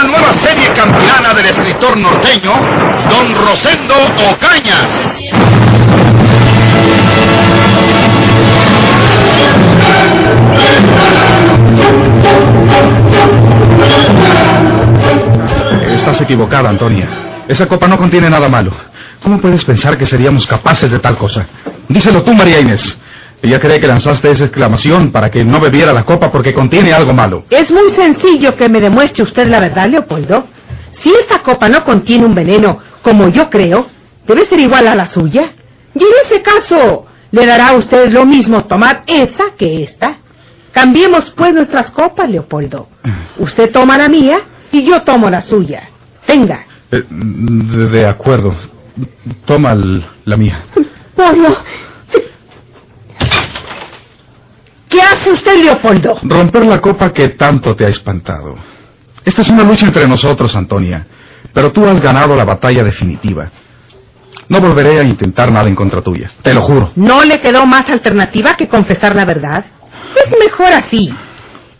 Una nueva serie campilana del escritor norteño, Don Rosendo Ocaña. Estás equivocada, Antonia. Esa copa no contiene nada malo. ¿Cómo puedes pensar que seríamos capaces de tal cosa? Díselo tú, María Inés. Ella cree que lanzaste esa exclamación para que no bebiera la copa porque contiene algo malo. Es muy sencillo que me demuestre usted la verdad, Leopoldo. Si esta copa no contiene un veneno, como yo creo, debe ser igual a la suya. Y en ese caso, le dará a usted lo mismo tomar esa que esta. Cambiemos pues nuestras copas, Leopoldo. Usted toma la mía y yo tomo la suya. Venga. Eh, de, acuerdo. Toma la mía. Pablo. ¿Qué hace usted, Leopoldo? Romper la copa que tanto te ha espantado. Esta es una lucha entre nosotros, Antonia. Pero tú has ganado la batalla definitiva. No volveré a intentar nada en contra tuya. Te lo juro. ¿No le quedó más alternativa que confesar la verdad? Es mejor así.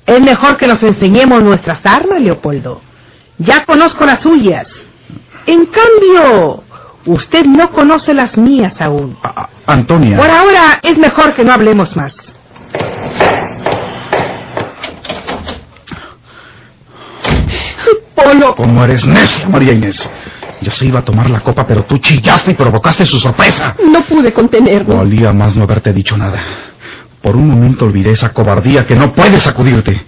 Es mejor que nos enseñemos nuestras armas, Leopoldo. Ya conozco las suyas. En cambio, usted no conoce las mías aún. A- Antonia. Por ahora es mejor que no hablemos más. Polo, ¿Cómo eres necia, María Inés? Yo se iba a tomar la copa, pero tú chillaste y provocaste su sorpresa. no pude contenerme. Valía más no haberte dicho nada. Por un momento olvidé esa cobardía que no puede sacudirte.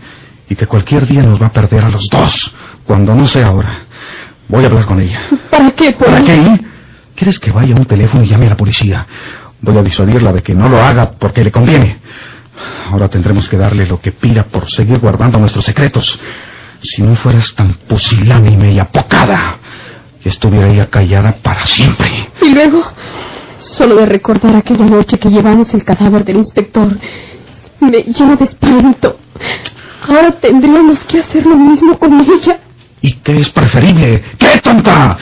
Y que cualquier día nos va a perder a los dos. Cuando no sea ahora. Voy a hablar con ella. ¿Para qué, Polo? ¿Para qué? ¿Quieres que vaya a un teléfono y llame a la policía? Voy a disuadirla de que no lo haga porque le conviene. Ahora tendremos que darle lo que pida por seguir guardando nuestros secretos. Si no fueras tan pusilánime y apocada, que estuviera ella callada para siempre. Y luego, solo de recordar aquella noche que llevamos el cadáver del inspector, me lleno de espanto. Ahora tendríamos que hacer lo mismo con ella. ¿Y qué es preferible? ¿Qué tonta?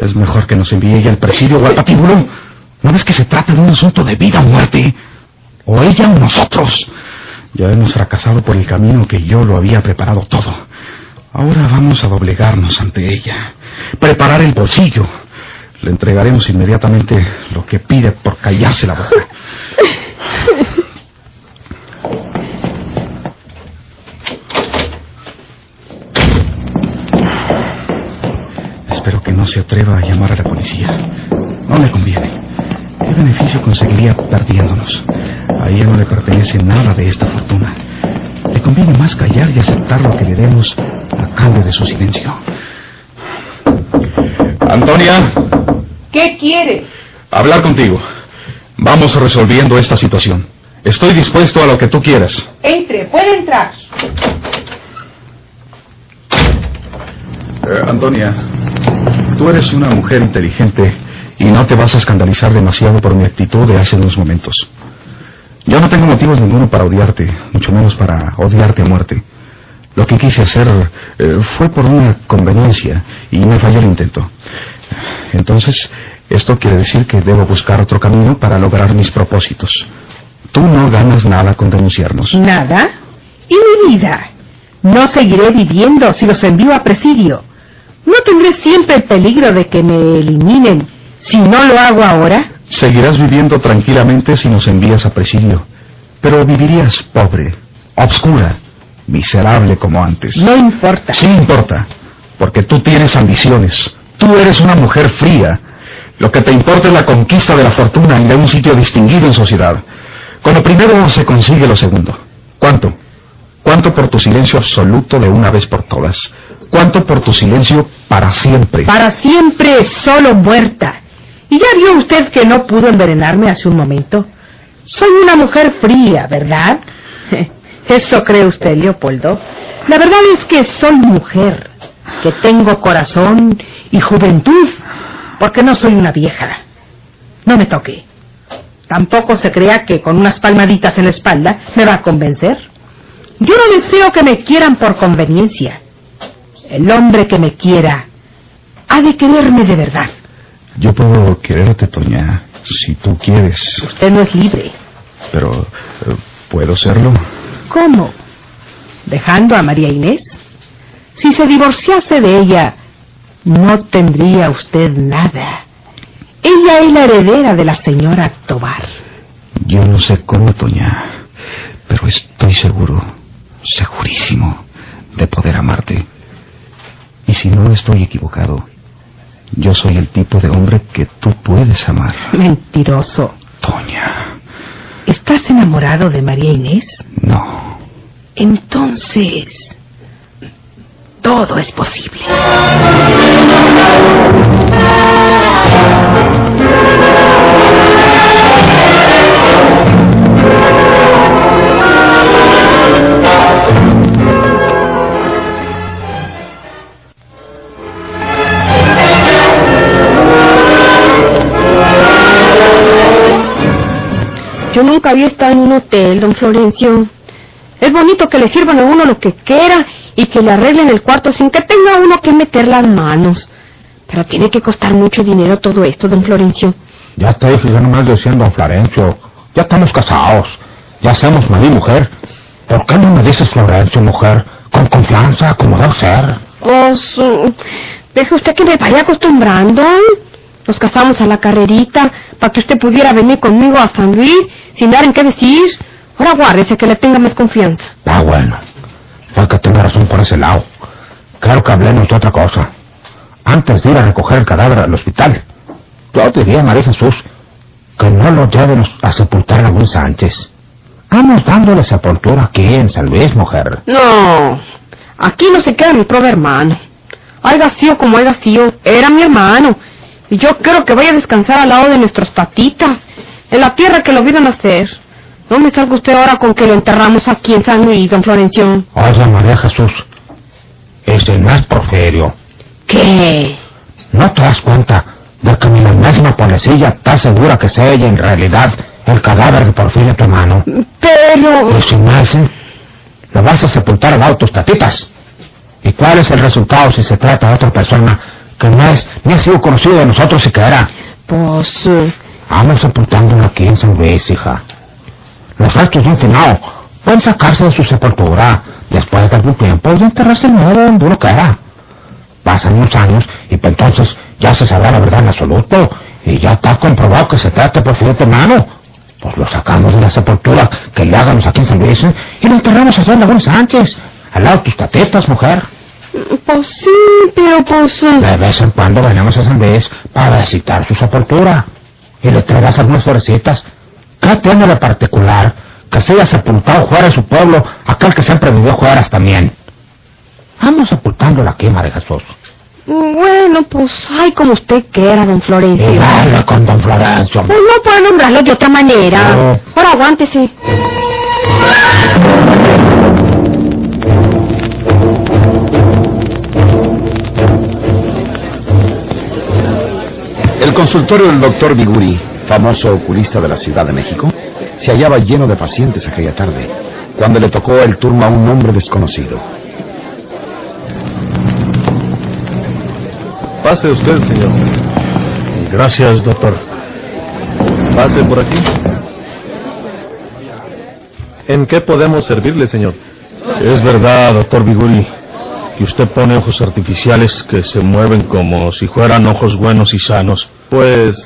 Es mejor que nos envíe ella al presidio o al patíbulo. ¿No ves que se trata de un asunto de vida o muerte? O ella o nosotros. Ya hemos fracasado por el camino que yo lo había preparado todo. Ahora vamos a doblegarnos ante ella. Preparar el bolsillo. Le entregaremos inmediatamente lo que pide por callarse la boca. Espero que no se atreva a llamar a la policía. No le conviene. ¿Qué beneficio conseguiría perdiéndonos? A ella no le pertenece nada de esta fortuna. Le conviene más callar y aceptar lo que le demos a cambio de su silencio. Antonia, ¿Qué quiere? hablar contigo. Vamos resolviendo esta situación. Estoy dispuesto a lo que tú quieras. Entre, puede entrar. Eh, Antonia, tú eres una mujer inteligente y no te vas a escandalizar demasiado por mi actitud de hace unos momentos. Yo no tengo motivos ninguno para odiarte, mucho menos para odiarte a muerte. Lo que quise hacer eh, fue por una conveniencia y me falló el intento. Entonces, esto quiere decir que debo buscar otro camino para lograr mis propósitos. Tú no ganas nada con denunciarnos. ¿Nada? ¿Y mi vida? No seguiré viviendo si los envío a presidio. ¿No tendré siempre el peligro de que me eliminen si no lo hago ahora? Seguirás viviendo tranquilamente si nos envías a presidio, pero vivirías pobre, obscura, miserable como antes. No importa. Sí importa, porque tú tienes ambiciones. Tú eres una mujer fría. Lo que te importa es la conquista de la fortuna y de un sitio distinguido en sociedad. Con lo primero se consigue lo segundo. ¿Cuánto? ¿Cuánto por tu silencio absoluto de una vez por todas? ¿Cuánto por tu silencio para siempre? Para siempre solo muerta. ¿Y ya vio usted que no pudo envenenarme hace un momento? Soy una mujer fría, ¿verdad? ¿Eso cree usted, Leopoldo? La verdad es que soy mujer, que tengo corazón y juventud, porque no soy una vieja. No me toque. Tampoco se crea que con unas palmaditas en la espalda me va a convencer. Yo no deseo que me quieran por conveniencia. El hombre que me quiera ha de quererme de verdad. Yo puedo quererte, Toña, si tú quieres. Usted no es libre. Pero, eh, ¿puedo serlo? ¿Cómo? ¿Dejando a María Inés? Si se divorciase de ella, no tendría usted nada. Ella es la heredera de la señora Tobar. Yo no sé cómo, Toña, pero estoy seguro, segurísimo, de poder amarte. Y si no estoy equivocado, yo soy el tipo de hombre que tú puedes amar. Mentiroso. Toña, ¿Estás enamorado de María Inés? no. Entonces, todo es posible. Yo nunca había estado en un hotel, don Florencio. Es bonito que le sirvan a uno lo que quiera y que le arreglen el cuarto sin que tenga uno que meter las manos. Pero tiene que costar mucho dinero todo esto, don Florencio. Ya te dije, yo nomás diciendo a Florencio. Ya estamos casados. Ya somos marido y mujer. ¿Por qué no me dices Florencio, mujer? Con confianza, como debe ser. Pues, uh, deje usted que me vaya acostumbrando. Nos casamos a la carrerita para que usted pudiera venir conmigo a San Luis sin dar en qué decir. Ahora guárdese que le tenga más confianza. Ah, bueno. Fue que tenga razón por ese lado. Claro que hablemos de otra cosa. Antes de ir a recoger el cadáver al hospital, yo diría a María Jesús que no lo lleven a sepultar a Luis Sánchez. Vamos dándole sepultura aquí en San Luis, mujer. No, aquí no se queda mi pobre hermano. Haya sido como haya sido, era mi hermano. Y yo quiero que vaya a descansar al lado de nuestros patitas, en la tierra que lo vieron nacer. No me salga usted ahora con que lo enterramos aquí en San Luis, don Florencio. Oye, María Jesús, ese no es Porfirio. ¿Qué? ¿No te das cuenta de que ni la misma policía está segura que sea ella en realidad el cadáver de Porfirio tu hermano? Pero... Y si me hacen, lo vas a sepultar al lado de tus tatitas. ¿Y cuál es el resultado si se trata de otra persona que no es ni ha sido conocido de nosotros siquiera? Pues... eh, Vamos sepultándolo aquí en San Luis, hija. Los restos de un finado pueden sacarse de su sepultura después de algún tiempo y enterrarse nuevo donde uno quiera. Pasan unos años y pues entonces ya se sabrá la verdad en absoluto y ya está comprobado que se trata de Porfirio tu hermano. Pues lo sacamos de la sepultura que le hagamos aquí en San Luis y lo enterramos allá en Laguna Sánchez, al lado de tus tatetas, mujer. Pues sí, pero pues... De vez en cuando venimos a San Luis para visitar su sepultura y le traerás algunas florecitas. ¿Qué tiene de particular que se haya sepultado fuera de su pueblo aquel que siempre vivió Juárez también? Vamos sepultándolo aquí, María Jesús. Bueno, pues, ay, como usted quiera, don Florencio. Y dale con don Florencio. Pues no puedo nombrarlo de otra manera. No. Ahora aguántese. Consultorio del doctor Biguri, famoso oculista de la Ciudad de México, se hallaba lleno de pacientes aquella tarde, cuando le tocó el turno a un hombre desconocido. Pase usted, señor. Gracias, doctor. Pase por aquí. ¿En qué podemos servirle, señor? Es verdad, doctor Biguri, que usted pone ojos artificiales que se mueven como si fueran ojos buenos y sanos. Pues...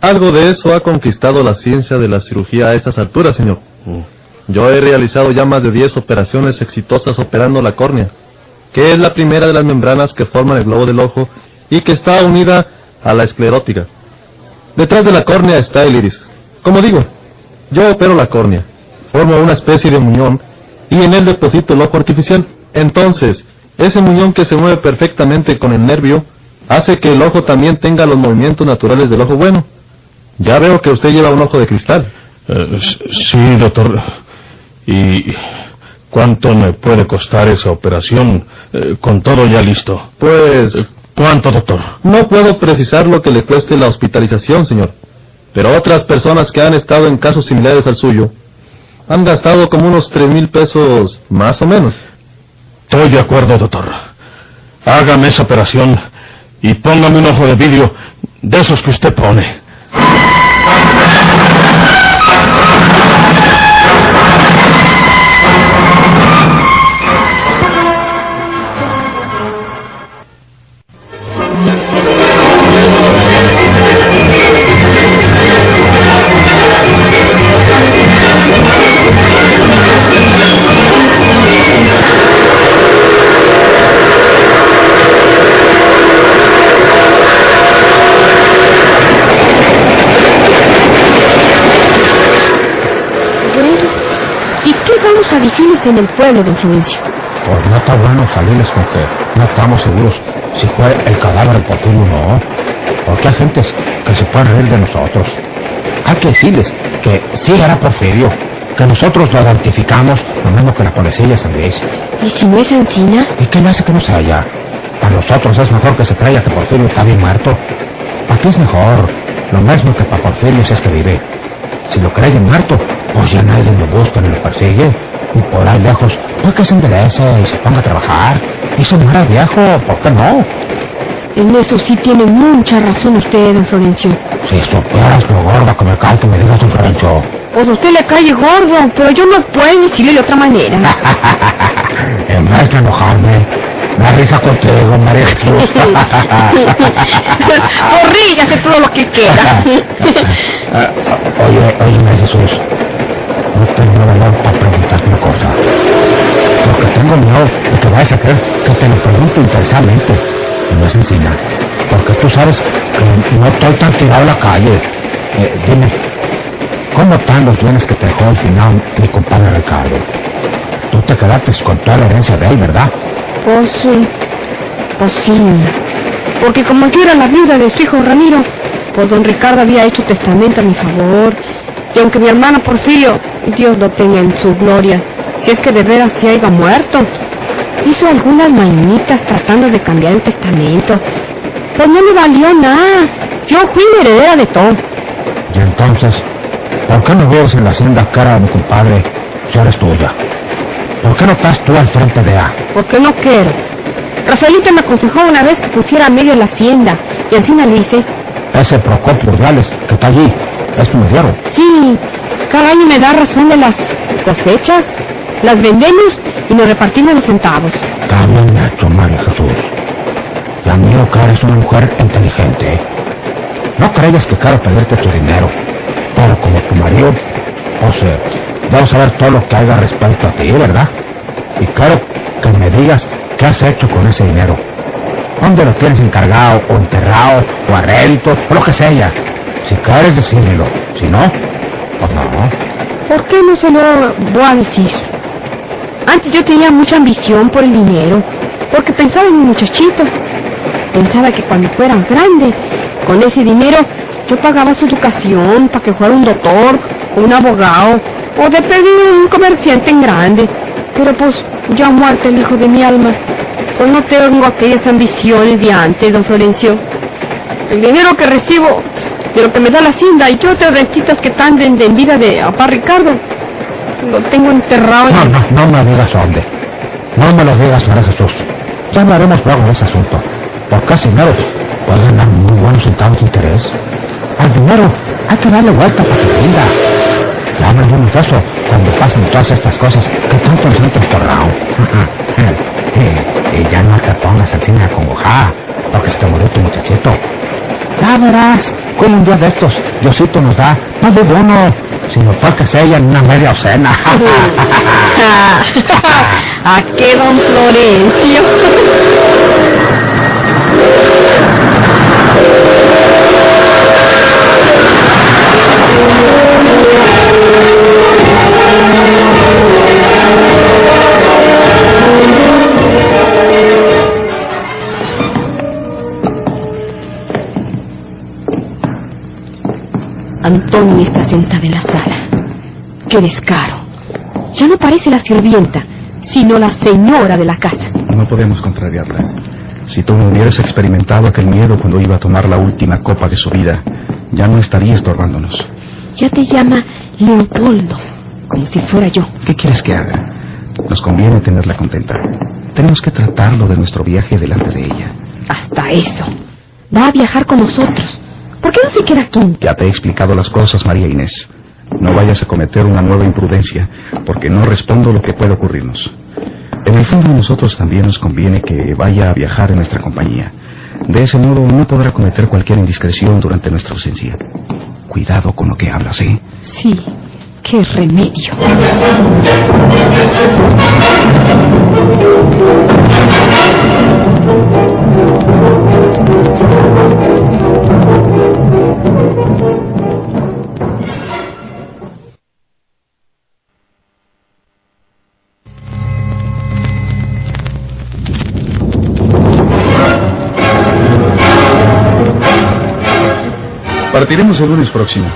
Algo de eso ha conquistado la ciencia de la cirugía a estas alturas, señor. Yo he realizado ya más de 10 operaciones exitosas operando la córnea, que es la primera de las membranas que forman el globo del ojo y que está unida a la esclerótica. Detrás de la córnea está el iris. Como digo, yo opero la córnea, formo una especie de muñón y en él deposito el ojo artificial. Entonces, ese muñón que se mueve perfectamente con el nervio hace que el ojo también tenga los movimientos naturales del ojo bueno. Ya veo que usted lleva un ojo de cristal. Eh, sí, doctor. ¿Y cuánto me puede costar esa operación eh, con todo ya listo? Pues ¿Cuánto, doctor? no puedo precisar lo que le cueste la hospitalización, señor. Pero otras personas que han estado en casos similares al suyo han gastado como unos tres mil pesos más o menos. Estoy de acuerdo, doctor. Hágame esa operación y póngame un ojo de vidrio de esos que usted pone. En el pueblo, don Florencio? Pues no está bueno salirles con que no estamos seguros si fue el cadáver de Porfirio o no. Porque hay gentes que se pueden reír de nosotros. Hay que decirles que sí era Porfirio, que nosotros lo identificamos lo mismo que la policía de Luis. ¿Y si no es Encina? ¿Y qué le hace que no se haya? Para nosotros es mejor que se crea que Porfirio está bien muerto. ¿Para es mejor? Lo mismo que para Porfirio si es que vive. Si lo creen muerto, pues ya nadie lo busca ni lo persigue. Ahí lejos, pues que se enderece y se ponga a trabajar. Y se muera viejo, ¿por qué no? En eso sí tiene mucha razón usted, don Florencio. Si supieras lo gorda que me cae que me digas un Florencio. Pues a usted le cae gordo, pero yo no puedo decirle de otra manera. en vez de enojarme, me risa contigo, María Jesús. Corrígase todo lo que quiera. Eh, oye, oye, María Jesús, no tengo valor para preguntarte una cosa. Porque tengo miedo de que vayas a creer que te lo pregunto interesadamente. Y no es encima. Porque tú sabes que no estoy tan tirado a la calle. Eh, dime, ¿cómo están los bienes que te dejó al final mi compadre Ricardo? Tú te quedaste con toda la herencia de él, ¿verdad? Pues, sí, pues sí. Porque como yo era la viuda de su hijo Ramiro, pues don Ricardo había hecho testamento a mi favor. Y aunque mi hermano Porfirio, Dios lo tenga en su gloria, si es que de veras se haya muerto, hizo algunas mañitas tratando de cambiar el testamento. Pues no le valió nada. Yo fui la heredera de todo. Y entonces, ¿por qué no vives en la hacienda cara de mi compadre si eres tuya? ¿Por qué no estás tú al frente de A? Porque no quiero. Rafaelito me aconsejó una vez que pusiera a medio la hacienda, y encima lo hice. Ese Procopio Urdiales que está allí, es tu mediero. Sí, cada año me da razón de las cosechas, las vendemos y nos repartimos los centavos. Está bien hecho, María Jesús. Ya miro que eres una mujer inteligente. No creas que quiero perderte tu dinero, pero como tu marido, o sea, debo saber todo lo que haga respecto a ti, ¿verdad? Y quiero que me digas qué has hecho con ese dinero. ¿Dónde lo tienes encargado, o enterrado, o a o lo que sea? Si quieres decírmelo, si no, pues no. ¿Por qué no se lo voy a decir? Antes yo tenía mucha ambición por el dinero, porque pensaba en mi muchachito. Pensaba que cuando fuera grande, con ese dinero, yo pagaba su educación para que fuera un doctor, un abogado, o de pedir un comerciante en grande. Pero pues, ya muerto el hijo de mi alma, pues no tengo aquellas ambiciones de antes, don Florencio. El dinero que recibo, de lo que me da la hacienda y yo otras rentitas que están de, de en vida de papá Ricardo, lo tengo enterrado en... No, no, no me digas dónde. No me lo digas, María Jesús. Ya hablaremos luego de ese asunto. Porque ese dinero puede ganar muy buenos centavos de interés. Al dinero hay que darle vuelta para que rinda. Ya hablaremos de eso cuando pasen todas estas cosas que tanto nos han trastornado. y ya no te pongas encima con congojada, porque se te murió tu muchachito. Ya verás, como un día de estos, Diosito nos da, no de uno, sino que sea en una media ocena. ¿A qué, don Florencio? Antonio está sentada en la sala. Qué descaro. Ya no parece la sirvienta, sino la señora de la casa. No podemos contrariarla. Si tú no hubieras experimentado aquel miedo cuando iba a tomar la última copa de su vida, ya no estaría estorbándonos. Ya te llama Leopoldo, como si fuera yo. ¿Qué quieres que haga? Nos conviene tenerla contenta. Tenemos que tratarlo de nuestro viaje delante de ella. Hasta eso. Va a viajar con nosotros. ¿Por qué no se queda aquí? Ya te he explicado las cosas, María Inés. No vayas a cometer una nueva imprudencia, porque no respondo lo que puede ocurrirnos. En el fondo a nosotros también nos conviene que vaya a viajar en nuestra compañía. De ese modo no podrá cometer cualquier indiscreción durante nuestra ausencia. Cuidado con lo que hablas, ¿eh? Sí, qué remedio. Partiremos el lunes próximo.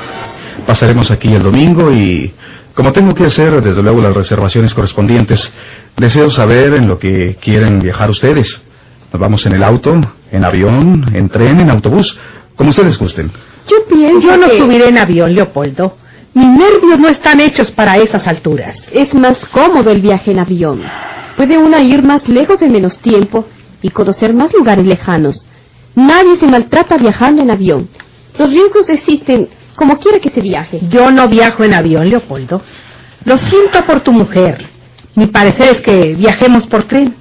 Pasaremos aquí el domingo y, como tengo que hacer desde luego las reservaciones correspondientes, deseo saber en lo que quieren viajar ustedes. Nos vamos en el auto, en avión, en tren, en autobús, como ustedes gusten. Yo pienso Yo no subiré en avión, Leopoldo. Mis nervios no están hechos para esas alturas. Es más cómodo el viaje en avión. Puede una ir más lejos en menos tiempo y conocer más lugares lejanos. Nadie se maltrata viajando en avión. Los riesgos existen como quiera que se viaje. Yo no viajo en avión, Leopoldo. Lo siento por tu mujer. Mi parecer es que viajemos por tren.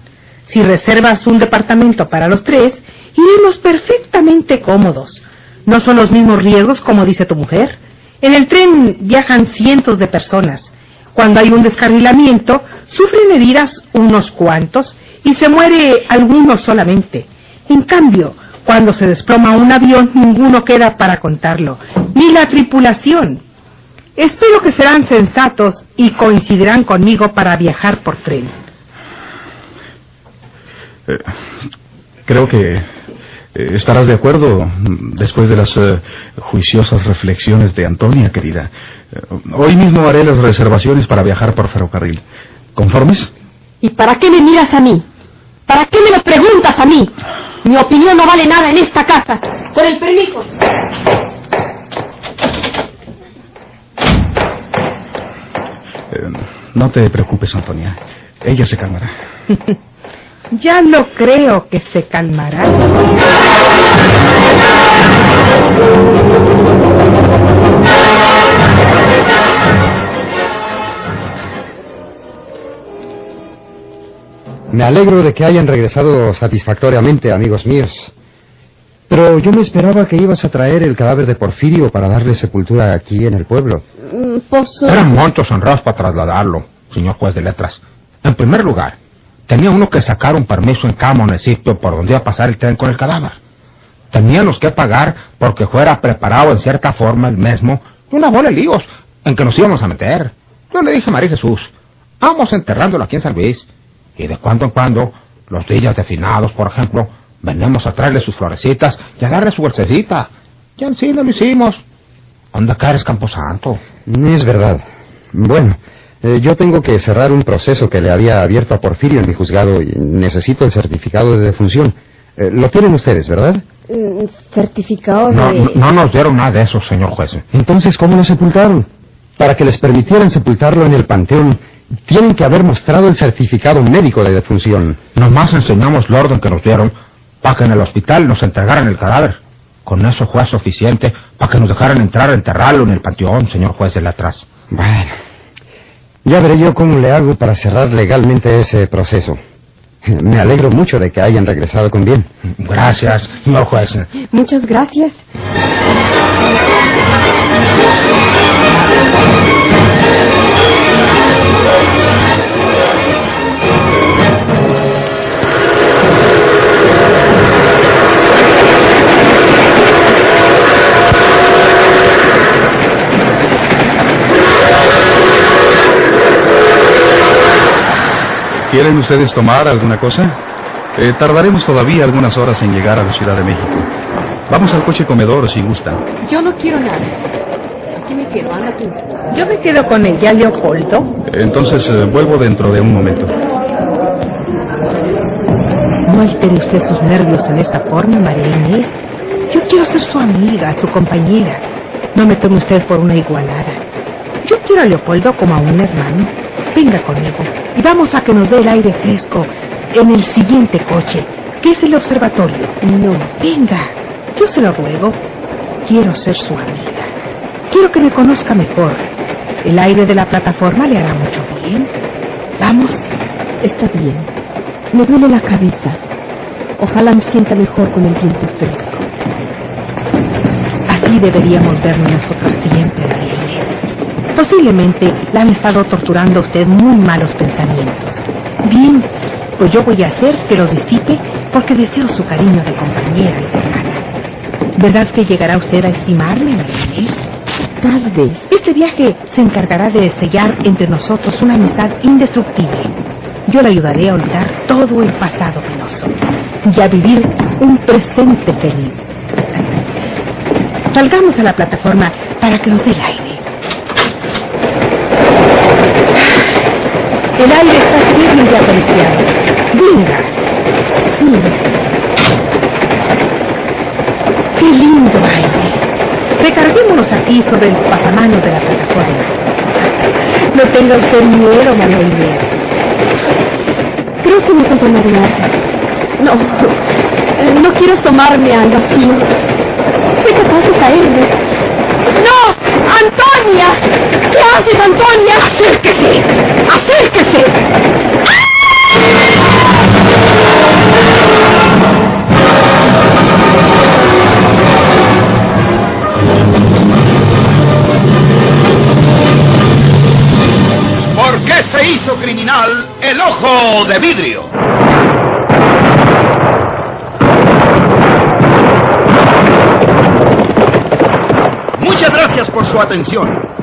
Si reservas un departamento para los tres, iremos perfectamente cómodos. No son los mismos riesgos como dice tu mujer. En el tren viajan cientos de personas. Cuando hay un descarrilamiento, sufren heridas unos cuantos y se muere algunos solamente. En cambio, cuando se desploma un avión, ninguno queda para contarlo, ni la tripulación. Espero que serán sensatos y coincidirán conmigo para viajar por tren. Eh, creo que eh, estarás de acuerdo después de las eh, juiciosas reflexiones de Antonia, querida. hoy mismo haré las reservaciones para viajar por ferrocarril. ¿Conformes? ¿Y para qué me miras a mí? ¿Para qué me lo preguntas a mí? Mi opinión no vale nada en esta casa. Con el permiso. Eh, no te preocupes, Antonia. Ella se calmará. ya lo creo que se calmará. Me alegro de que hayan regresado satisfactoriamente, amigos míos. Pero yo me esperaba que ibas a traer el cadáver de Porfirio para darle sepultura aquí en el pueblo. Mm, pues, eh, Eran montos honrados para trasladarlo, señor juez de letras. En primer lugar, tenía uno que sacar un permiso en cada municipio por donde iba a pasar el tren con el cadáver. Teníamos que pagar porque fuera preparado en cierta forma el mismo una bola de líos en que nos íbamos a meter. Yo le dije a María Jesús, vamos enterrándolo aquí en San Luis y de cuando en cuando, los días de finados, por ejemplo, venimos a traerle sus florecitas y a darle su bolsecita. Y así no lo hicimos. ¿Dónde caes, Camposanto? Es verdad. Bueno, eh, yo tengo que cerrar un proceso que le había abierto a Porfirio en mi juzgado y necesito el certificado de defunción. Eh, lo tienen ustedes, ¿verdad? Mm, certificado de... No, no, no nos dieron nada de eso, señor juez. Entonces, ¿cómo lo sepultaron? Para que les permitieran sepultarlo en el panteón tienen que haber mostrado el certificado médico de defunción. Nomás enseñamos el orden que nos dieron para que en el hospital nos entregaran el cadáver. Con eso fue suficiente para que nos dejaran entrar a enterrarlo en el panteón, señor juez de atrás. Bueno, ya veré yo cómo le hago para cerrar legalmente ese proceso. Me alegro mucho de que hayan regresado con bien. Gracias, señor juez. Muchas gracias. ¿Quieren ustedes tomar alguna cosa? Eh, tardaremos todavía algunas horas en llegar a la Ciudad de México. Vamos al coche comedor si gustan. Yo no quiero nada. Aquí me quiero, anda tú. Yo me quedo con ella, Leopoldo. Entonces eh, vuelvo dentro de un momento. No altere usted sus nervios en esa forma, María Inés. Yo quiero ser su amiga, su compañera. No me tome usted por una igualada. Yo quiero a Leopoldo como a un hermano. Venga conmigo y vamos a que nos dé el aire fresco en el siguiente coche, que es el observatorio. No, venga, yo se lo ruego. Quiero ser su amiga. Quiero que me conozca mejor. El aire de la plataforma le hará mucho bien. Vamos. Está bien. Me duele la cabeza. Ojalá me sienta mejor con el viento fresco. Así deberíamos vernos nosotros siempre. Posiblemente la han estado torturando a usted muy malos pensamientos. Bien, pues yo voy a hacer que los disipe porque deseo su cariño de compañera y de hermana. ¿Verdad que llegará usted a estimarme, María? Tal vez. Este viaje se encargará de sellar entre nosotros una amistad indestructible. Yo le ayudaré a olvidar todo el pasado penoso y a vivir un presente feliz. Salgamos a la plataforma para que nos dé el aire. El aire está firme y apreciado. Venga. Sí. Qué lindo aire. Recarguémonos aquí sobre el pasamanos de la plataforma. No tenga usted miedo, Inés. Creo que me voy a marear. No, no quiero tomarme al vacío. Soy capaz de caerme. ¡No! ¡Antonia! ¿Qué haces, Antonia? ¡Acérquese! ¡Acérquese! ¿Por qué se hizo criminal el ojo de vidrio? Muchas gracias por su atención.